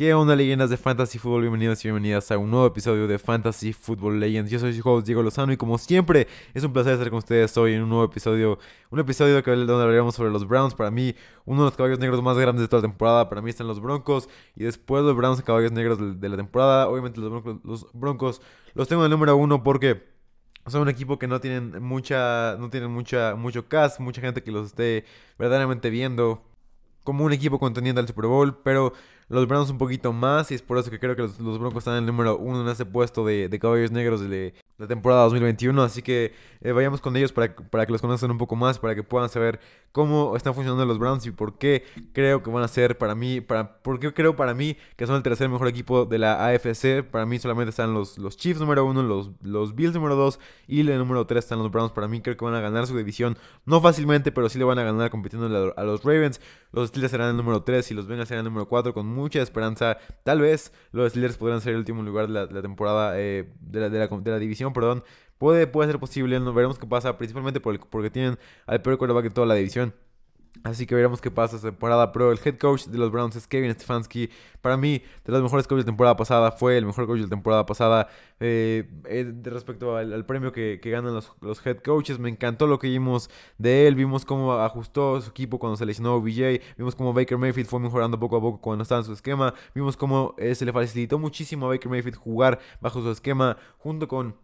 ¿Qué onda, leyendas de Fantasy Football? Bienvenidos y bienvenidas a un nuevo episodio de Fantasy Football Legends. Yo soy su host Diego Lozano y como siempre es un placer estar con ustedes hoy en un nuevo episodio. Un episodio donde hablaremos sobre los Browns. Para mí, uno de los caballos negros más grandes de toda la temporada. Para mí están los Broncos y después los Browns caballos negros de, la temporada. Obviamente los broncos, los tengo en el número uno porque son un equipo que no tienen mucha, no tienen mucha, mucho cast, mucha gente que los esté verdaderamente viendo como un equipo contendiente al Super Bowl, pero los Browns un poquito más y es por eso que creo que los, Broncos están en el número uno en ese puesto de, de caballos negros de la temporada 2021. Así que eh, vayamos con ellos para, para que los conozcan un poco más, para que puedan saber cómo están funcionando los Browns y por qué creo que van a ser para mí, para, por qué creo para mí que son el tercer mejor equipo de la AFC. Para mí solamente están los, los Chiefs número uno, los, los Bills número dos y el número tres están los Browns. Para mí creo que van a ganar su división, no fácilmente, pero sí le van a ganar compitiendo a los Ravens. Los Steelers serán el número 3 y los Bengals serán el número 4 con mucha esperanza. Tal vez los Steelers podrán ser el último lugar de la, temporada eh, de, la, de, la, división, perdón. Puede, puede ser posible, no veremos qué pasa, principalmente porque tienen al peor quarterback de toda la división. Así que veremos qué pasa esta temporada. Pero el head coach de los Browns es Kevin Stefanski. Para mí, de los mejores coaches de temporada pasada, fue el mejor coach de la temporada pasada. Eh, eh, respecto al, premio que, ganan los, los, head coaches, me encantó lo que vimos de él. Vimos cómo ajustó su equipo cuando se lesionó OBJ. Vimos cómo Baker Mayfield fue mejorando poco a poco cuando estaba en su esquema. Vimos cómo eh, se le facilitó muchísimo a Baker Mayfield jugar bajo su esquema junto con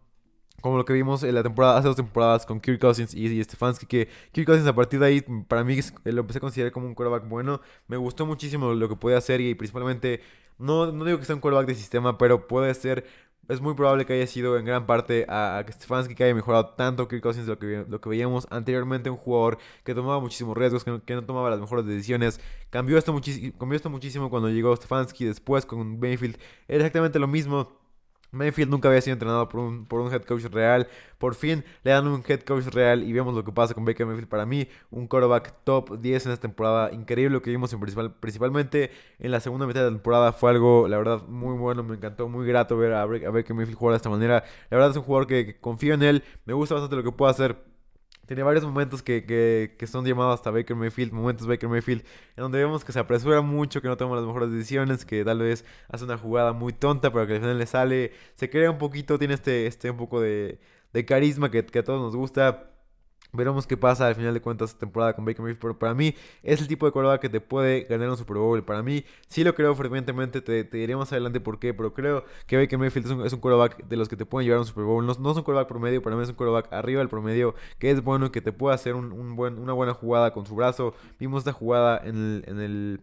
como lo que vimos en la temporada, hace dos temporadas con Kirk Cousins y, Stefanski, que Kirk Cousins a partir de ahí, para mí lo empecé a considerar como un quarterback bueno. Me gustó muchísimo lo que podía hacer y principalmente, no, no digo que sea un quarterback de sistema, pero puede ser, es muy probable que haya sido en gran parte a, Stefanski que haya mejorado tanto Kirk Cousins lo que, lo que veíamos anteriormente, un jugador que tomaba muchísimos riesgos, que no, tomaba las mejores decisiones. Cambió esto, cambió esto muchísimo cuando llegó Stefanski, después con Mayfield, era exactamente lo mismo Mayfield nunca había sido entrenado por un, por un head coach real. Por fin le dan un head coach real y vemos lo que pasa con Baker Mayfield. Para mí, un quarterback top 10 en esta temporada. Increíble lo que vimos en principal, principalmente en la segunda mitad de la temporada. Fue algo, la verdad, muy bueno. Me encantó, muy grato ver a, a Baker Mayfield jugar de esta manera. La verdad es un jugador que confío en él. Me gusta bastante lo que puede hacer tiene varios momentos que, que, que, son llamados hasta Baker Mayfield, momentos Baker Mayfield, en donde vemos que se apresura mucho, que no toma las mejores decisiones, que tal vez hace una jugada muy tonta, pero que al final le sale, se crea un poquito, tiene este, este un poco de, de carisma que, que a todos nos gusta. Veremos qué pasa al final de cuentas esta temporada con Baker Mayfield. Pero para mí es el tipo de quarterback que te puede ganar un Super Bowl. Para mí sí lo creo frecuentemente. Te, te diré más adelante por qué. Pero creo que Baker Mayfield es un, es un quarterback de los que te pueden llevar a un Super Bowl. No, no, es un quarterback promedio. Para mí es un quarterback arriba del promedio. Que es bueno y que te puede hacer una buena jugada con su brazo. Vimos esta jugada en el,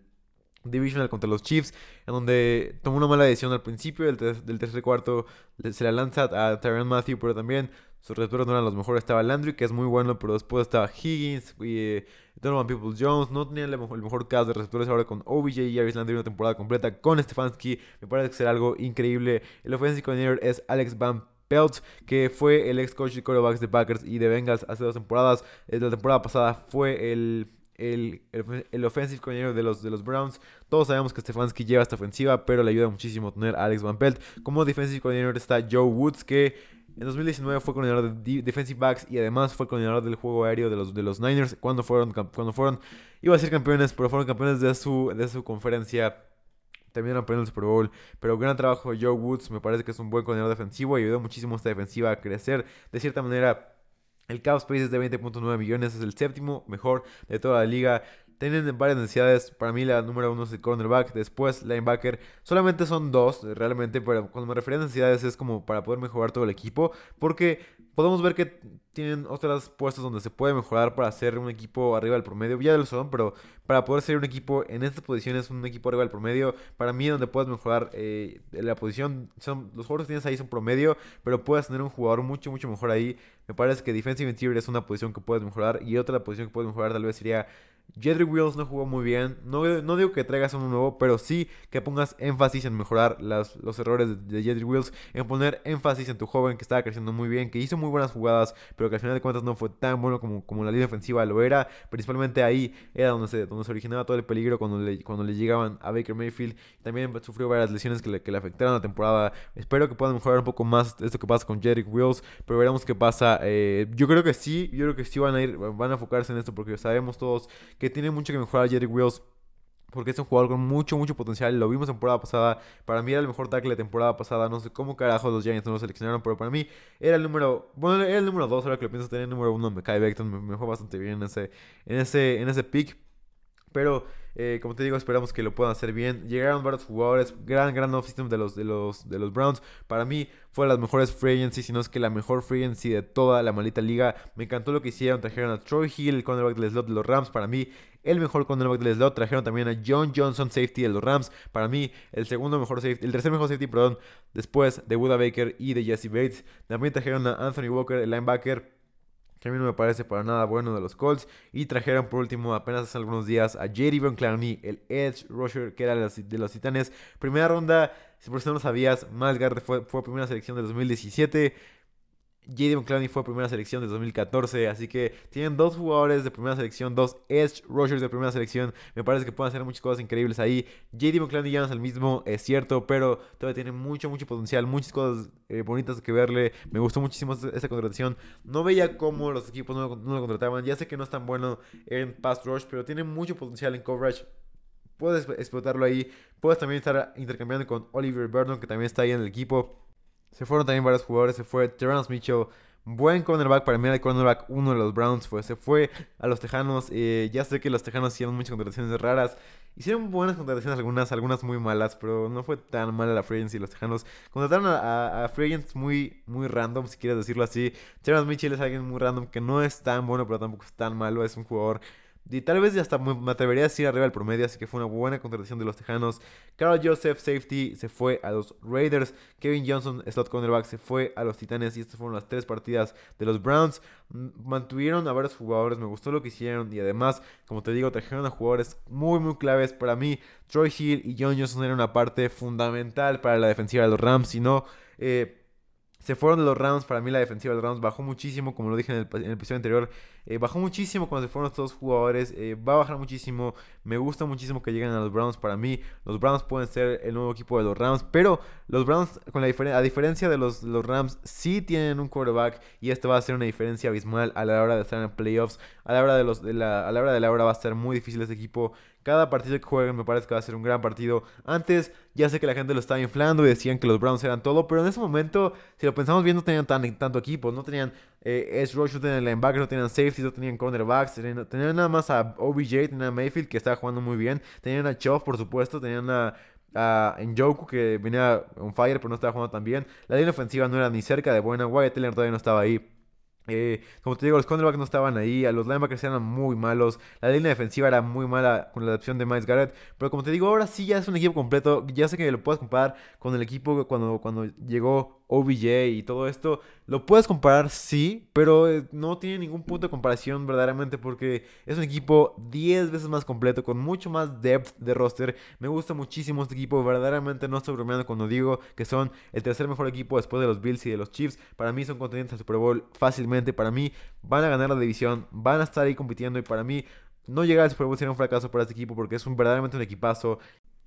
Divisional contra los Chiefs, en donde tomó una mala decisión al principio del, del tercer cuarto, se la lanza a Tyron Matthew, pero también sus receptores no eran los mejores. Estaba Landry, que es muy bueno, pero después estaba Higgins y eh, Donovan Peoples Jones. No tenían el mejor, el mejor caso de receptores ahora con OBJ y Jarvis Landry una temporada completa con Stefanski. Me parece que será algo increíble. El offensive coordinator es Alex Van Pelt, que fue el ex coach de quarterbacks de Packers y de Bengals hace dos temporadas. La temporada pasada fue el el, el, offensive coordinator de los, de los Browns. Todos sabemos que Stefanski lleva esta ofensiva, pero le ayuda muchísimo tener a Alex Van Pelt. Como defensive coordinator está Joe Woods, que en 2019 fue coordinador de defensive backs y además fue coordinador del juego aéreo de los, de los Niners cuando fueron, cuando fueron, iba a ser campeones, pero fueron campeones de su, de su conferencia. Terminaron perdiendo el Super Bowl, pero gran trabajo de Joe Woods, me parece que es un buen coordinador defensivo y ayudó muchísimo a esta defensiva a crecer. De cierta manera, el cap space es de 20.9 millones, es el séptimo mejor de toda la liga. Tienen varias necesidades. Para mí la número uno es el cornerback. Después linebacker. Solamente son dos realmente. Pero cuando me refiero a necesidades es como para poder mejorar todo el equipo. Porque podemos ver que tienen otras puestos donde se puede mejorar para ser un equipo arriba del promedio. Ya lo son, pero para poder ser un equipo en estas posiciones, un equipo arriba del promedio, para mí donde puedes mejorar eh, la posición, son los jugadores que tienes ahí son promedio, pero puedes tener un jugador mucho, mucho mejor ahí. Me parece que defensive interior es una posición que puedes mejorar y otra posición que puedes mejorar tal vez sería Jedrick Wills no jugó muy bien. No, no, digo que traigas uno nuevo, pero sí que pongas énfasis en mejorar los errores de, de Wills. En poner énfasis en tu joven que estaba creciendo muy bien, que hizo muy buenas jugadas, pero que al final de cuentas no fue tan bueno como, como la línea ofensiva lo era. Principalmente ahí era donde se, donde se originaba todo el peligro cuando le, cuando le llegaban a Baker Mayfield. También sufrió varias lesiones que le, que le afectaron la temporada. Espero que puedan mejorar un poco más esto que pasa con Jedrick Wills, pero veremos qué pasa. Eh, yo creo que sí, yo creo que sí van a ir, van a enfocarse en esto porque sabemos todos que tiene mucho que mejorar Jerry Wills porque es un jugador con mucho, mucho potencial. Lo vimos en temporada pasada. Para mí era el mejor tackle de temporada pasada. No sé cómo carajo los Giants no lo seleccionaron, pero para mí era el número. Bueno, era el número 2. Ahora que lo pienso, tener el número 1. Me cae Beckton. Me, me, fue bastante bien en ese, en ese, en ese pick. Pero, eh, como te digo, esperamos que lo puedan hacer bien. Llegaron varios jugadores, gran, gran off-system de los, de, los, de los Browns. Para mí fue de las mejores free agency, si no es que la mejor free agency de toda la maldita liga. Me encantó lo que hicieron. Trajeron a Troy Hill, el cornerback del slot de los Rams. Para mí, el mejor cornerback del slot. Trajeron también a John Johnson, safety de los Rams. Para mí, el segundo mejor safety, el tercer mejor safety, perdón, después de Buda Baker y de Jesse Bates. También trajeron a Anthony Walker, el linebacker que a mí no me parece para nada bueno de los Colts. Y trajeron por último apenas hace algunos días a Jerry Clowney, el Edge Rusher que era de los, Titanes. Primera ronda, si por si no lo sabías, Miles fue, fue primera selección de 2017. J.D. Clowney fue primera selección de 2014, así que tienen dos jugadores de primera selección, dos edge rushers de primera selección. Me parece que pueden hacer muchas cosas increíbles ahí. J.D. Clowney ya no es el mismo, es cierto, pero todavía tiene mucho, mucho potencial, muchas cosas eh, bonitas que verle. Me gustó muchísimo esta contratación. No veía cómo los equipos no, lo contrataban. Ya sé que no es tan bueno en pass rush, pero tiene mucho potencial en coverage. Puedes explotarlo ahí. Puedes también estar intercambiando con Oliver Burton, que también está ahí en el equipo. Se fueron también varios jugadores. Se fue Terrence Mitchell. Buen cornerback. Para mí el cornerback uno de los Browns. Fue, se fue a los Tejanos. Eh, ya sé que los Tejanos hicieron muchas contrataciones raras. Hicieron buenas contrataciones, algunas, algunas muy malas. Pero no fue tan mala la Free Agency. Los Tejanos contrataron a, a, Free Agents muy, muy random, si quieres decirlo así. Terrence Mitchell es alguien muy random que no es tan bueno, pero tampoco es tan malo. Es un jugador y tal vez hasta me atrevería a decir arriba del promedio, así que fue una buena contratación de los Tejanos. Carl Joseph, safety, se fue a los Raiders. Kevin Johnson, slot cornerback, se fue a los Titanes. Y estas fueron las tres partidas de los Browns. Mantuvieron a varios jugadores, me gustó lo que hicieron. Y además, como te digo, trajeron a jugadores muy, muy claves. Para mí, Troy Hill y John Johnson eran una parte fundamental para la defensiva de los Rams. Si no, eh, se fueron de los Rams. Para mí la defensiva de los Rams bajó muchísimo, como lo dije en el, episodio anterior. Eh, bajó muchísimo cuando se fueron estos dos jugadores. Eh, va a bajar muchísimo. Me gusta muchísimo que lleguen a los Browns. Para mí, los Browns pueden ser el nuevo equipo de los Rams. Pero los Browns, con la a diferencia de los, los Rams, sí tienen un quarterback. Y esto va a ser una diferencia abismal a la hora de estar en playoffs. A la hora de, los, de la, a la hora de la hora va a ser muy difícil este equipo. Cada partido que jueguen me parece que va a ser un gran partido. Antes ya sé que la gente lo estaba inflando y decían que los Browns eran todo, pero en ese momento, si lo pensamos bien, no tenían tan, tanto equipo. No tenían eh, Edge Rush, no tenían linebackers, no tenían safety, no tenían cornerbacks. Tenían, tenían, nada más a OBJ, tenían a Mayfield que estaba jugando muy bien. Tenían a Choff, por supuesto. Tenían a a Njoku que venía on fire pero no estaba jugando tan bien. La línea ofensiva no era ni cerca de buena. Wyatt Taylor todavía no estaba ahí. Eh, como te digo, los cornerbacks no estaban ahí, a los linebackers eran muy malos, la línea defensiva era muy mala con la adopción de Miles Garrett, pero como te digo, ahora sí ya es un equipo completo, ya sé que lo puedes comparar con el equipo cuando, cuando llegó OBJ y todo esto, lo puedes comparar, sí, pero eh, no tiene ningún punto de comparación verdaderamente porque es un equipo 10 veces más completo, con mucho más depth de roster. Me gusta muchísimo este equipo, verdaderamente no estoy bromeando cuando digo que son el tercer mejor equipo después de los Bills y de los Chiefs. Para mí son contendientes al Super Bowl fácilmente, para mí van a ganar la división, van a estar ahí compitiendo y para mí no llegar al Super Bowl sería un fracaso para este equipo porque es un, verdaderamente un equipazo.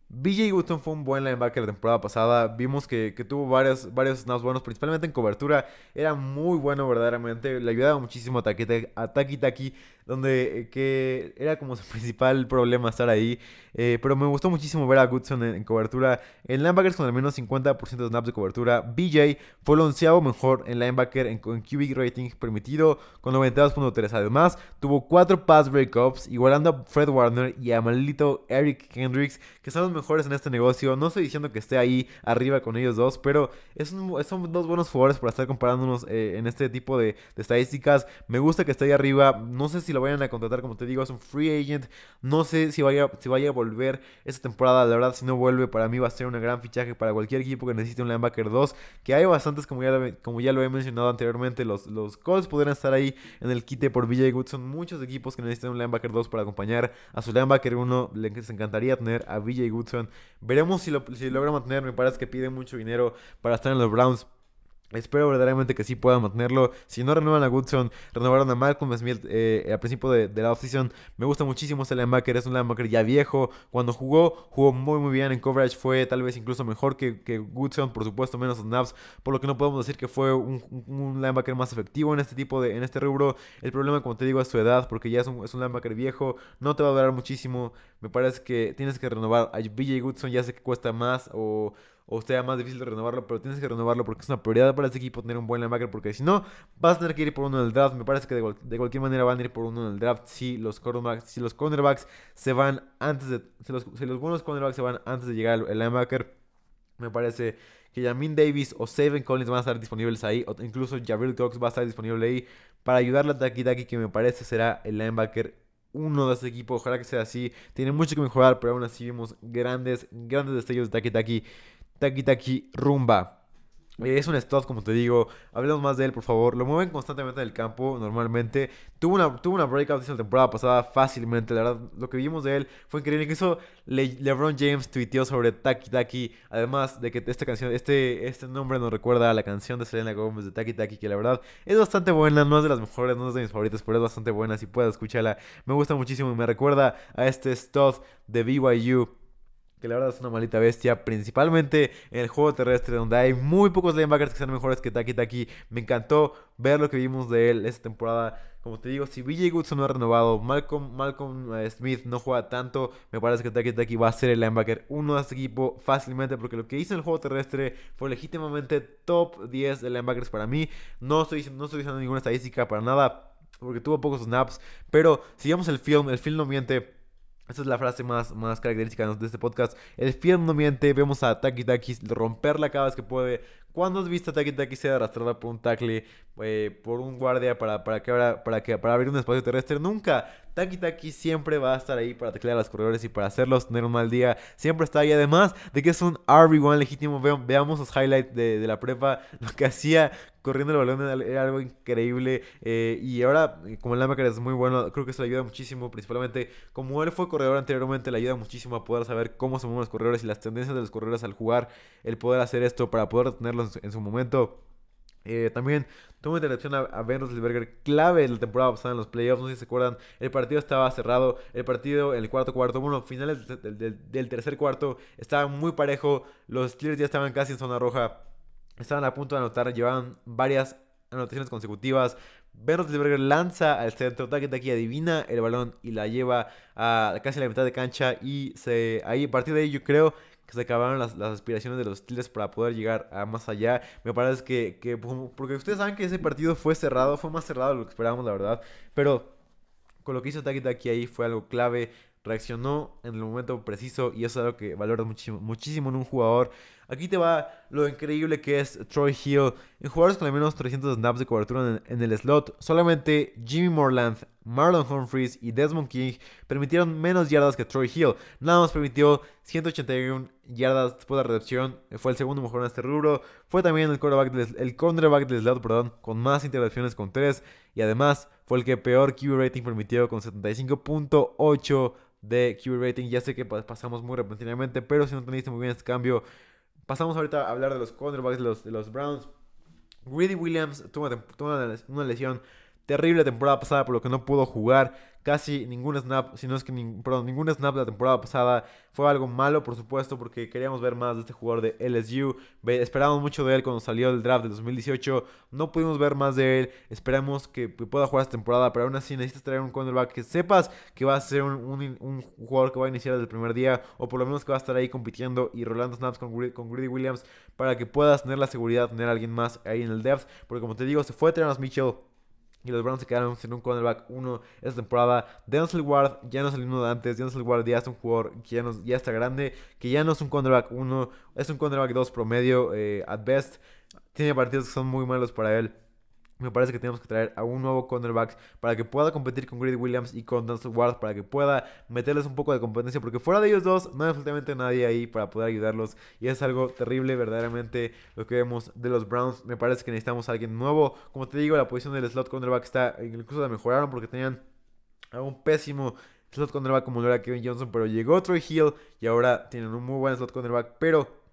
BJ Woodson fue un buen linebacker la temporada pasada. Vimos que, tuvo varios, varios snaps buenos, principalmente en cobertura. Era muy bueno verdaderamente. Le ayudaba muchísimo a Taki Taki donde eh, que era como su principal problema estar ahí. Eh, pero me gustó muchísimo ver a Goodson en, cobertura. En linebackers con al menos 50% de snaps de cobertura. BJ fue el onceavo mejor en linebacker en, en QB rating permitido con 92.3. Además, tuvo 4 pass breakups, igualando a Fred Warner y a maldito Eric Hendricks, que son los mejores en este negocio. No estoy diciendo que esté ahí arriba con ellos dos, pero es son dos buenos jugadores para estar comparándonos eh, en este tipo de, de estadísticas. Me gusta que esté ahí arriba. No sé si lo vayan a contratar, como te digo, es un free agent. No sé si vaya, si vaya a volver esta temporada. La verdad, si no vuelve, para mí va a ser una gran fichaje para cualquier equipo que necesite un linebacker 2. Que hay bastantes, como ya, como ya lo he mencionado anteriormente. Los, los Colts podrían estar ahí en el quite por BJ Goodson. Muchos equipos que necesitan un linebacker 2 para acompañar a su linebacker 1. Les encantaría tener a BJ Goodson. Veremos si lo, si logra mantener. Me parece que pide mucho dinero para estar en los Browns. Espero verdaderamente que sí puedan mantenerlo. Si no renuevan a Woodson, renovaron a Malcolm Smith eh, al principio de, la offseason. Me gusta muchísimo ese linebacker. Es un linebacker ya viejo. Cuando jugó, jugó muy muy bien en coverage. Fue tal vez incluso mejor que, que Woodson. Por supuesto, menos snaps. Por lo que no podemos decir que fue un, linebacker más efectivo en este tipo de en este rubro. El problema, como te digo, es su edad. Porque ya es un, es un linebacker viejo. No te va a durar muchísimo. Me parece que tienes que renovar a BJ Woodson. Ya sé que cuesta más. O o sea más difícil de renovarlo, pero tienes que renovarlo porque es una prioridad para este equipo tener un buen linebacker, porque si no, vas a tener que ir por uno en el draft. Me parece que de, cualquier manera van a ir por uno en el draft si los cornerbacks, si los cornerbacks se van antes de, si los, buenos cornerbacks se van antes de llegar el, linebacker, me parece que Jamin Davis o Seven Collins van a estar disponibles ahí, o incluso Jabril Cox va a estar disponible ahí para ayudarle a Taki Taki, que me parece será el linebacker uno de este equipo. Ojalá que sea así. Tiene mucho que mejorar, pero aún así vemos grandes, grandes destellos de Taki Taki. Taki Taki Rumba. Es un stud, como te digo. Hablemos más de él, por favor. Lo mueven constantemente en el campo, normalmente. Tuvo una, tuvo una breakout la temporada pasada fácilmente. La verdad, lo que vimos de él fue increíble. Incluso LeBron James tuiteó sobre Taki Taki. Además de que esta canción, este, este nombre nos recuerda a la canción de Selena Gomez de Taki Taki, que la verdad es bastante buena. No es de las mejores, no es de mis favoritas, pero es bastante buena. Si puedes escucharla, me gusta muchísimo y me recuerda a este stud de BYU que la verdad es una maldita bestia, principalmente en el juego terrestre, donde hay muy pocos linebackers que sean mejores que Taki. Me encantó ver lo que vimos de él esta temporada. Como te digo, si BJ Goodson no ha renovado, Malcolm, Malcolm eh, Smith no juega tanto, me parece que Taki va a ser el linebacker uno de este equipo fácilmente, porque lo que hizo en el juego terrestre fue legítimamente top 10 de linebackers para mí. No estoy, no estoy diciendo ninguna estadística para nada, porque tuvo pocos snaps, pero si vemos el film, el film no miente. Esa es la frase más, más característica de este podcast. El film no miente. Vemos a Taki Taki romperla cada vez que puede. ¿Cuándo has visto a Taki Taki ser arrastrada por un tackle, eh, por un guardia para, para, que, para, que, para abrir un espacio terrestre? Nunca. Taki Taki siempre va a estar ahí para teclear a los corredores y para hacerlos tener un mal día. Siempre está ahí. Además de que es un RB1 legítimo. veamos los highlights de, de la prepa. Lo que hacía corriendo el balón era algo increíble. Eh, y ahora, eh, como el linebacker es muy bueno, creo que eso le ayuda muchísimo. Principalmente, como él fue corredor anteriormente, le ayuda muchísimo a poder saber cómo se mueven los corredores y las tendencias de los corredores al jugar. El poder hacer esto para poder tenerlos en su momento. Eh, también tuvo interacción a, a Ben Roethlisberger, clave en la temporada pasada en los playoffs. No sé si se acuerdan. El partido estaba cerrado. El partido en el cuarto cuarto, bueno, finales del, tercer cuarto, estaba muy parejo. Los Steelers ya estaban casi en zona roja. Estaban a punto de anotar, llevaban varias anotaciones consecutivas. Ben Roethlisberger lanza al centro, Taki Taki adivina el balón y la lleva a casi la mitad de cancha y se ahí a partir de ahí yo creo que se acabaron las, aspiraciones de los Steelers para poder llegar a más allá. Me parece que, que, porque ustedes saben que ese partido fue cerrado, fue más cerrado de lo que esperábamos la verdad, pero con lo que hizo Taki Taki ahí fue algo clave reaccionó en el momento preciso y eso es algo que valora muchísimo, muchísimo en un jugador. Aquí te va lo increíble que es Troy Hill. En jugadores con al menos 300 snaps de cobertura en, el slot, solamente Jimmy Morland, Marlon Humphries y Desmond King permitieron menos yardas que Troy Hill. Nada más permitió 181 yardas después de la recepción. Fue el segundo mejor en este rubro. Fue también el cornerback del, slot perdón, con más intervenciones con 3. Y además fue el que peor QB rating permitió con 75.8 de QB rating. Ya sé que pasamos muy repentinamente, pero si no entendiste muy bien este cambio, pasamos ahorita a hablar de los cornerbacks de los, de los Browns. Greedy Williams tuvo una lesión terrible temporada pasada por lo que no pudo jugar casi ningún snap, si no es que ningún snap de la temporada pasada. Fue algo malo, por supuesto, porque queríamos ver más de este jugador de LSU. esperábamos mucho de él cuando salió del draft del 2018. No pudimos ver más de él. Esperamos que pueda jugar esta temporada, pero aún así necesitas traer un cornerback que sepas que va a ser un, jugador que va a iniciar desde el primer día, o por lo menos que va a estar ahí compitiendo y rolando snaps con, con Greedy Williams para que puedas tener la seguridad de tener a alguien más ahí en el depth. Porque como te digo, se fue Terrence Mitchell y los Browns se quedaron sin un cornerback 1 esta temporada. Denzel Ward ya no es el mismo de antes. Denzel Ward ya es un jugador que ya, no, ya está grande. Que ya no es un cornerback 1. Es un cornerback 2 promedio eh, at best. Tiene partidos que son muy malos para él. Me parece que tenemos que traer a un nuevo cornerback para que pueda competir con Greedy Williams y con Denzel Ward, para que pueda meterles un poco de competencia, porque fuera de ellos dos no hay absolutamente nadie ahí para poder ayudarlos y es algo terrible verdaderamente lo que vemos de los Browns. Me parece que necesitamos a alguien nuevo. Como te digo, la posición del slot cornerback está, incluso la mejoraron porque tenían a un pésimo slot cornerback como lo era Kevin Johnson, pero llegó Troy Hill y ahora tienen un muy buen slot cornerback, pero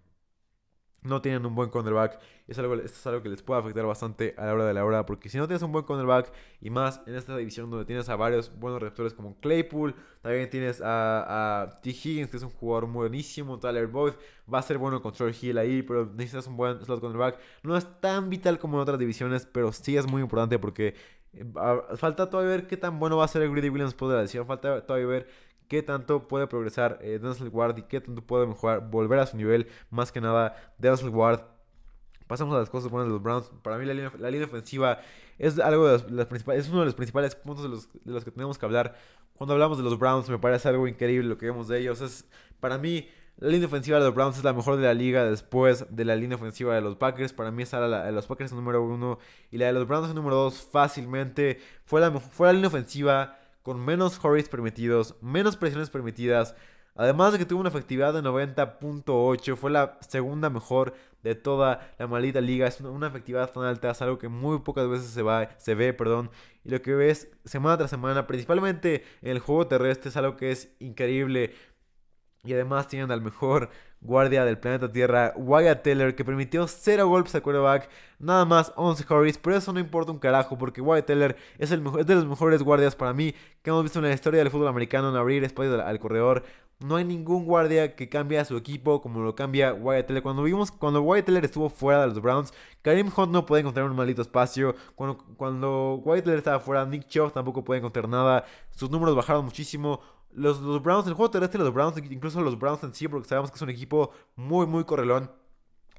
no tienen un buen cornerback. Es algo, esto es algo que les puede afectar bastante a la hora de la hora. Porque si no tienes un buen cornerback, y más en esta división donde tienes a varios buenos receptores como Claypool, también tienes a, T. Higgins, que es un jugador buenísimo, Tyler Boyd, va a ser bueno control Hill ahí, pero necesitas un buen slot cornerback. No es tan vital como en otras divisiones, pero sí es muy importante porque eh, falta todavía ver qué tan bueno va a ser el Greedy Williams después de la decisión. Falta todavía ver qué tanto puede progresar eh, Ward y qué tanto puede mejorar, volver a su nivel, más que nada Denzel Ward. Pasamos a las cosas buenas de los Browns. Para mí la línea, ofensiva es algo de las, principales, es uno de los principales puntos de los, de los, que tenemos que hablar. Cuando hablamos de los Browns me parece algo increíble lo que vemos de ellos. Es, para mí la línea ofensiva de los Browns es la mejor de la liga después de la línea ofensiva de los Packers. Para mí está la de los Packers número uno y la de los Browns número dos fácilmente. Fue la, fue la línea ofensiva con menos hurries permitidos, menos presiones permitidas. Además de que tuvo una efectividad de 90.8, fue la segunda mejor de toda la maldita liga. Es una, efectividad tan alta, es algo que muy pocas veces se, va, se ve, perdón. Y lo que ves semana tras semana, principalmente en el juego terrestre, es algo que es increíble. Y además tienen al mejor guardia del planeta Tierra, Wyatt Teller, que permitió 0 golpes al quarterback, nada más 11 hurries, pero eso no importa un carajo, porque Wyatt Teller es, el mejor, de los mejores guardias para mí que hemos visto en la historia del fútbol americano en abrir espacio al, corredor. No hay ningún guardia que cambie a su equipo como lo cambia Wyatt Teller. Cuando vimos, cuando Wyatt Teller estuvo fuera de los Browns, Karim Hunt no puede encontrar un maldito espacio. Cuando, cuando Wyatt Teller estaba fuera, Nick Chubb tampoco puede encontrar nada. Sus números bajaron muchísimo. Los, los Browns, el juego terrestre de los Browns, incluso los Browns en sí, porque sabemos que es un equipo muy, muy correlón.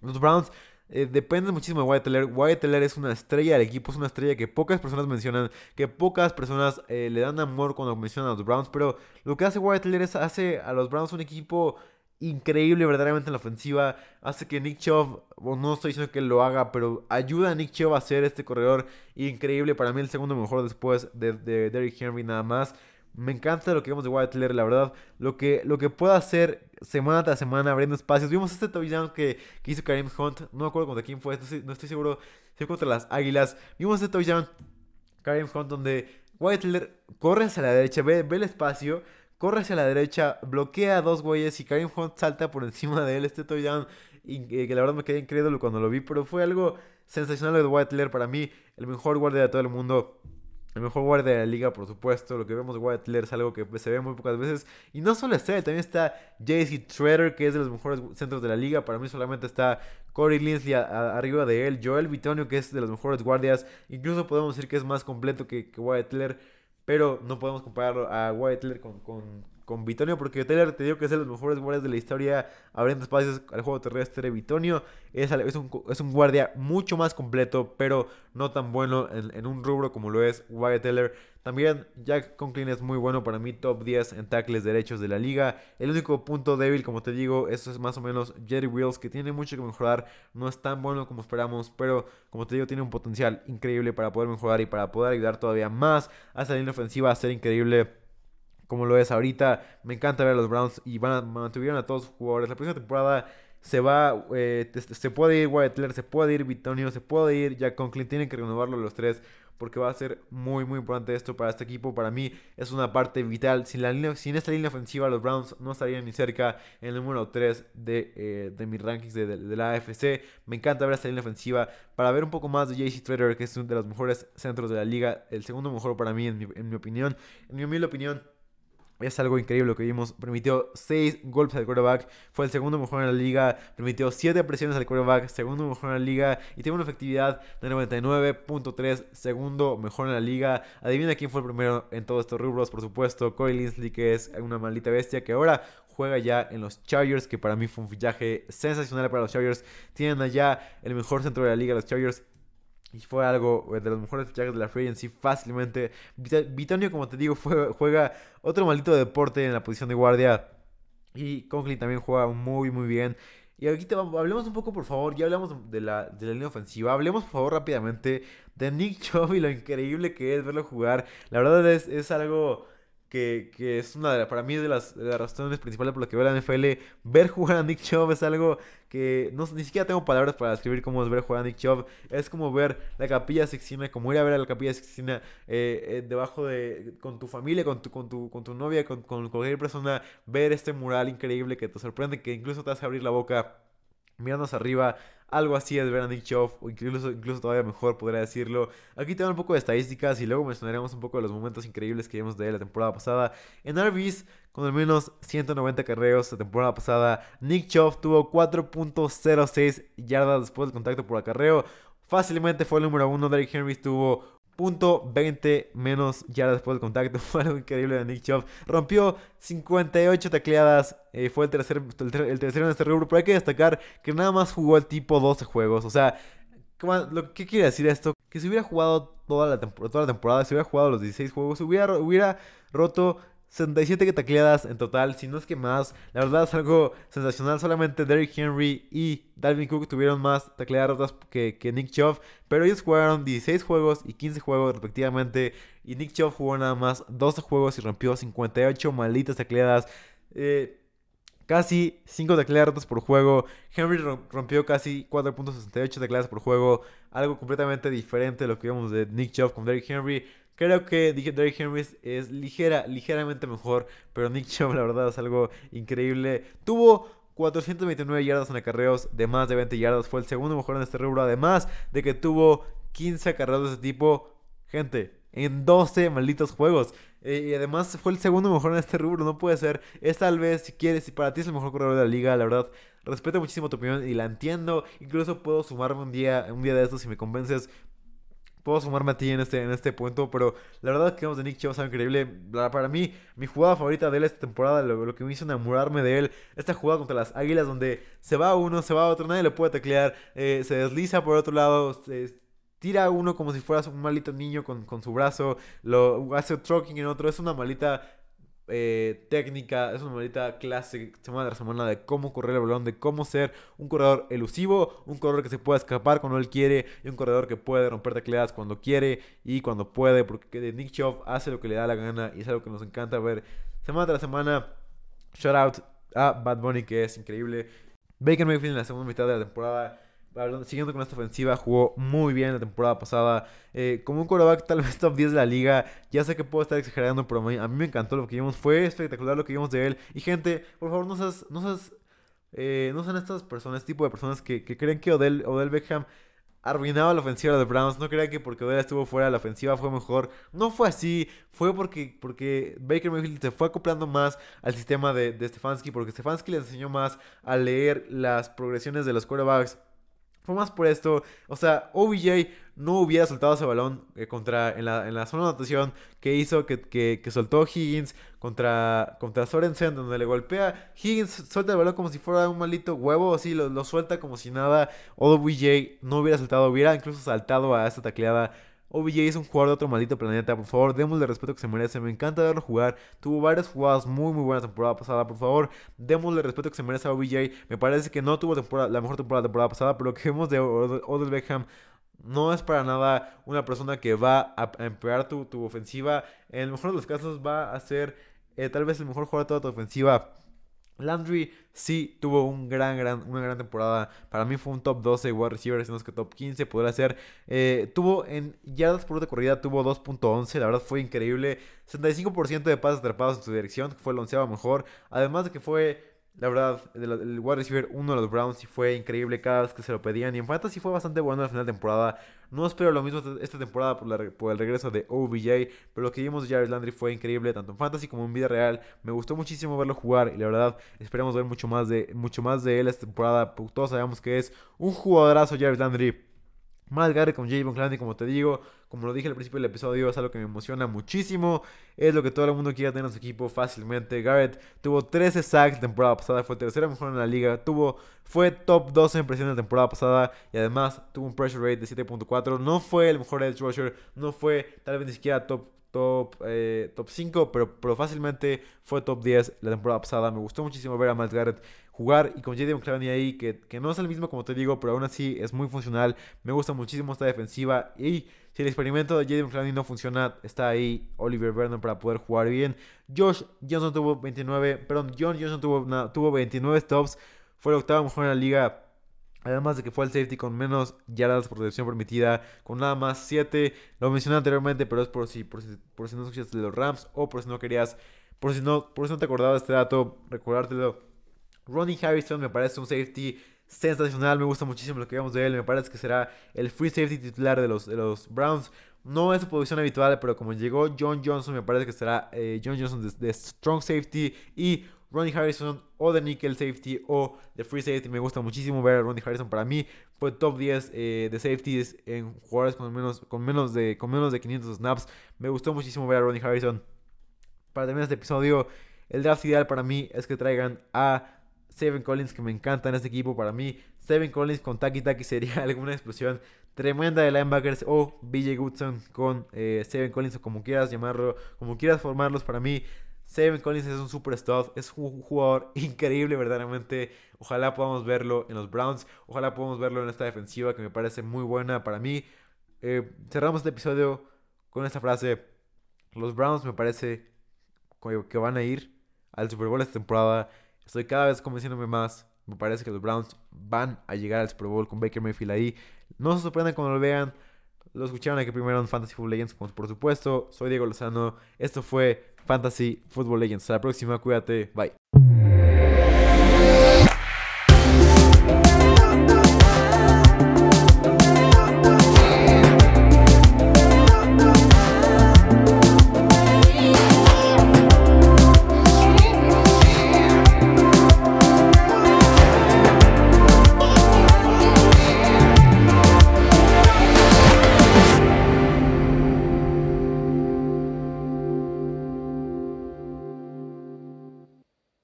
Los Browns eh, dependen muchísimo de Wyatt Teller. Wyatt Teller es una estrella del equipo, es una estrella que pocas personas mencionan, que pocas personas eh, le dan amor cuando mencionan a los Browns. Pero lo que hace Wyatt Teller es hace a los Browns un equipo increíble verdaderamente en la ofensiva. Hace que Nick Chubb, no estoy diciendo que lo haga, pero ayuda a Nick Chubb a ser este corredor increíble. Para mí el segundo mejor después de, de Derrick Henry nada más. Me encanta lo que vemos de Wyatt la verdad. Lo que, lo que puede hacer semana tras semana abriendo espacios. Vimos este touchdown que, que hizo Karim Hunt. No me acuerdo contra quién fue. No estoy, seguro. Fue contra las Águilas. Vimos este touchdown. Karim Hunt donde Wyatt corre hacia la derecha. Ve, ve el espacio. Corre hacia la derecha. Bloquea a dos güeyes. Y Karim Hunt salta por encima de él. Este touchdown. Y, eh, que la verdad me quedé incrédulo cuando lo vi. Pero fue algo sensacional de Wyatt. Para mí, el mejor guardia de todo el mundo. El mejor guardia de la liga, por supuesto. Lo que vemos de Wyatt es algo que se ve muy pocas veces. Y no solo está también está JC Treader, que es de los mejores centros de la liga. Para mí solamente está Corey Linsley arriba de él. Joel Bitonio, que es de los mejores guardias. Incluso podemos decir que es más completo que, que. Pero no podemos compararlo a Wyatt con, con Bitonio, porque Taylor te digo que es de los mejores guardias de la historia, abriendo espacios al juego terrestre. Bitonio es, es, un, es un guardia mucho más completo, pero no tan bueno en, un rubro como lo es Wyatt Teller. También Jack Conklin es muy bueno para mí, top 10 en tackles derechos de la liga. El único punto débil, como te digo, eso es más o menos Jerry Wills, que tiene mucho que mejorar. No es tan bueno como esperamos, pero como te digo, tiene un potencial increíble para poder mejorar y para poder ayudar todavía más a esa línea ofensiva a ser increíble como lo es ahorita. Me encanta ver a los Browns y van a, mantuvieron a todos sus jugadores. La próxima temporada se va, eh, se puede ir Wyatt se puede ir Bitonio, se puede ir Jack Conklin. Tienen que renovarlo los tres porque va a ser muy, muy importante esto para este equipo. Para mí es una parte vital. Sin, la línea, sin esta línea ofensiva, los Browns no estarían ni cerca en el número 3 de, eh, de mis rankings de, la AFC. Me encanta ver esta línea ofensiva para ver un poco más de JC Trader, que es uno de los mejores centros de la liga. El segundo mejor para mí, en mi, en mi opinión. En mi humilde opinión es algo increíble lo que vimos. Permitió 6 golpes al quarterback. Fue el segundo mejor en la liga. Permitió 7 presiones al quarterback. Segundo mejor en la liga. Y tiene una efectividad de 99.3. Segundo mejor en la liga. Adivina quién fue el primero en todos estos rubros. Por supuesto, Corey Linsley, que es una maldita bestia. Que ahora juega ya en los Chargers. Que para mí fue un fichaje sensacional para los Chargers. Tienen allá el mejor centro de la liga, los Chargers. Y fue algo eh, de los mejores fichajes de la Free Agency fácilmente. Vitonio, como te digo, juega otro maldito deporte en la posición de guardia. Y Conklin también juega muy, muy bien. Y aquí te hablemos un poco, por favor. Ya hablamos de la, de la línea ofensiva. Hablemos, por favor, rápidamente de Nick Chubb y lo increíble que es verlo jugar. La verdad es, es algo que, es una de, para mí de las, razones principales por las que veo la NFL. Ver jugar a Nick Chubb es algo que no, ni siquiera tengo palabras para describir cómo es ver jugar a Nick Chubb. Es como ver la capilla Sixtina, como ir a ver a la capilla Sixtina eh, eh, debajo de, con tu familia, con tu, con tu, con tu novia, con, con cualquier persona, ver este mural increíble que te sorprende, que incluso te hace abrir la boca mirando arriba, algo así es Nick Chubb, o incluso, incluso todavía mejor podría decirlo. Aquí tengo un poco de estadísticas y luego mencionaremos un poco de los momentos increíbles que vimos de la temporada pasada. En RBs, con al menos 190 carreos la temporada pasada, Nick Chubb tuvo 4.06 yardas después del contacto por acarreo. Fácilmente fue el número uno. Derrick Henry tuvo punto 20 menos ya después del contacto. Fue algo increíble de Nick Chubb. Rompió 58 tacleadas. Eh, fue el tercer, el, tercero en este rubro. Pero hay que destacar que nada más jugó el tipo 12 juegos. O sea, lo ¿qué quiere decir esto? Que si hubiera jugado toda la, toda la temporada, si hubiera jugado los 16 juegos, hubiera, hubiera roto 77 tacleadas en total, si no es que más. La verdad es algo sensacional. Solamente Derrick Henry y Dalvin Cook tuvieron más tacleadas que, que Nick Chubb. Pero ellos jugaron 16 juegos y 15 juegos respectivamente. Y Nick Chubb jugó nada más 12 juegos y rompió 58 malditas tacleadas. Eh, casi 5 tacleadas por juego. Henry rompió casi 4.68 tacleadas por juego. Algo completamente diferente de lo que vimos de Nick Chubb con Derrick Henry. Creo que Derrick Henry es ligera, ligeramente mejor, pero Nick Chubb la verdad es algo increíble. Tuvo 429 yardas en acarreos de más de 20 yardas, fue el segundo mejor en este rubro, además de que tuvo 15 acarreos de ese tipo. Gente, en 12 malditos juegos. Eh, y además fue el segundo mejor en este rubro, no puede ser. Es tal vez, si quieres, si para ti es el mejor corredor de la liga, la verdad, respeto muchísimo tu opinión y la entiendo. Incluso puedo sumarme un día, un día de estos si me convences puedo sumarme a ti en este, en este punto, pero la verdad que vamos de Nick Chubb es increíble. Para mí, mi jugada favorita de él esta temporada, lo, que me hizo enamorarme de él, esta jugada contra las Águilas donde se va uno, se va otro, nadie le puede taclear, eh, se desliza por otro lado, tira a uno como si fueras un malito niño con, con su brazo, lo hace trucking en otro, es una malita eh, técnica, es una maldita clase semana tras semana de cómo correr el balón, de cómo ser un corredor elusivo, un corredor que se puede escapar cuando él quiere y un corredor que puede romper tecleadas cuando quiere y cuando puede, porque Nick Chubb hace lo que le da la gana y es algo que nos encanta ver semana tras semana. Shout out a Bad Bunny que es increíble. Baker Mayfield en la segunda mitad de la temporada siguiendo con esta ofensiva, jugó muy bien la temporada pasada. Eh, como un quarterback tal vez top 10 de la liga. Ya sé que puedo estar exagerando, pero a mí, a mí me encantó lo que vimos. Fue espectacular lo que vimos de él. Y gente, por favor, no seas, no seas, eh, no sean estas personas, este tipo de personas que, que creen que Odell, Odell Beckham arruinaba la ofensiva de Browns. No crean que porque Odell estuvo fuera la ofensiva fue mejor. No fue así. Fue porque, porque Baker Mayfield se fue acoplando más al sistema de, de Stefanski. Porque Stefanski le enseñó más a leer las progresiones de los quarterbacks fue más por esto. O sea, OBJ no hubiera soltado ese balón eh, contra, en, la, en la zona de anotación que hizo que, que, soltó Higgins contra, contra Sorensen, donde le golpea. Higgins suelta el balón como si fuera un maldito huevo, así lo, lo suelta como si nada. OBJ no hubiera saltado, hubiera incluso saltado a esta tacleada OBJ es un jugador de otro maldito planeta. Por favor, démosle respeto que se merece. Me encanta verlo jugar. Tuvo varias jugadas muy, muy buenas temporada pasada. Por favor, démosle respeto que se merece a OBJ. Me parece que no tuvo temporada, la mejor temporada de temporada pasada, pero lo que vemos de Odell Beckham no es para nada una persona que va a empeorar tu, tu ofensiva. En el mejor de los casos va a ser eh, tal vez el mejor jugador de toda tu ofensiva. Landry sí tuvo un gran, gran, una gran temporada. Para mí fue un top 12 wide receiver, sino que top 15 podría ser. Eh, tuvo en yardas por de corrida, tuvo 2.11. La verdad fue increíble. 75% de pases atrapados en su dirección, que fue el onceavo mejor. Además de que fue la verdad, el, wide receiver uno de los Browns y fue increíble cada vez que se lo pedían. Y en fantasy fue bastante bueno al final de temporada. No espero lo mismo esta temporada por, el regreso de OBJ. Pero lo que vimos de Jared Landry fue increíble, tanto en fantasy como en vida real. Me gustó muchísimo verlo jugar. Y la verdad, esperamos ver mucho más de, mucho más de él esta temporada. Todos sabemos que es un jugadorazo Jared Landry. Mal Garrett con Javon Clancy, como te digo, como lo dije al principio del episodio, es algo que me emociona muchísimo. Es lo que todo el mundo quiere tener en su equipo fácilmente. Garrett tuvo 13 sacks la temporada pasada, fue tercera mejor en la liga. Tuvo, fue top 12 en presión la temporada pasada y además tuvo un pressure rate de 7.4. No fue el mejor edge rusher, no fue tal vez ni siquiera top top, eh, top 5, pero, pero, fácilmente fue top 10 la temporada pasada. Me gustó muchísimo ver a Miles Garrett jugar y con J.D. McClowney ahí, que, que, no es el mismo como te digo, pero aún así es muy funcional. Me gusta muchísimo esta defensiva y si el experimento de J.D. McClowney no funciona, está ahí Oliver Vernon para poder jugar bien. Josh Johnson tuvo 29, perdón, John Johnson tuvo, tuvo 29 stops, fue el octavo mejor en la liga. Además de que fue el safety con menos yardas por recepción permitida, con nada más 7. Lo mencioné anteriormente, pero es por si, por si, por si no escuchaste de los Rams o por si no querías, por si no, por si no te acordabas de este dato, recordártelo. Ronnie Harrison me parece un safety sensacional. Me gusta muchísimo lo que vemos de él. Me parece que será el free safety titular de los, de los Browns. No es su posición habitual, pero como llegó John Johnson, me parece que será eh, John Johnson de, strong safety y Ronnie Harrison o de nickel safety o de free safety. Me gusta muchísimo ver a Ronnie Harrison. Para mí fue top 10 eh, de safeties en jugadores con menos, con, menos de, con menos de 500 snaps. Me gustó muchísimo ver a Ronnie Harrison. Para terminar este episodio, el draft ideal para mí es que traigan a Seven Collins, que me encanta en este equipo. Para mí, Seven Collins con Taki Taki sería alguna explosión tremenda de linebackers. O BJ Goodson con eh, Seven Collins, o como quieras llamarlo, como quieras formarlos. Para mí, Seven Collins es un super es un jugador increíble, verdaderamente. Ojalá podamos verlo en los Browns. Ojalá podamos verlo en esta defensiva que me parece muy buena para mí. Eh, cerramos este episodio con esta frase. Los Browns me parece que van a ir al Super Bowl esta temporada. Estoy cada vez convenciéndome más. Me parece que los Browns van a llegar al Super Bowl con Baker Mayfield ahí. No se sorprendan cuando lo vean. Lo escucharon aquí primero en Fantasy Football Legends, por supuesto. Soy Diego Lozano. Esto fue Fantasy Football Legends. Hasta la próxima. Cuídate. Bye.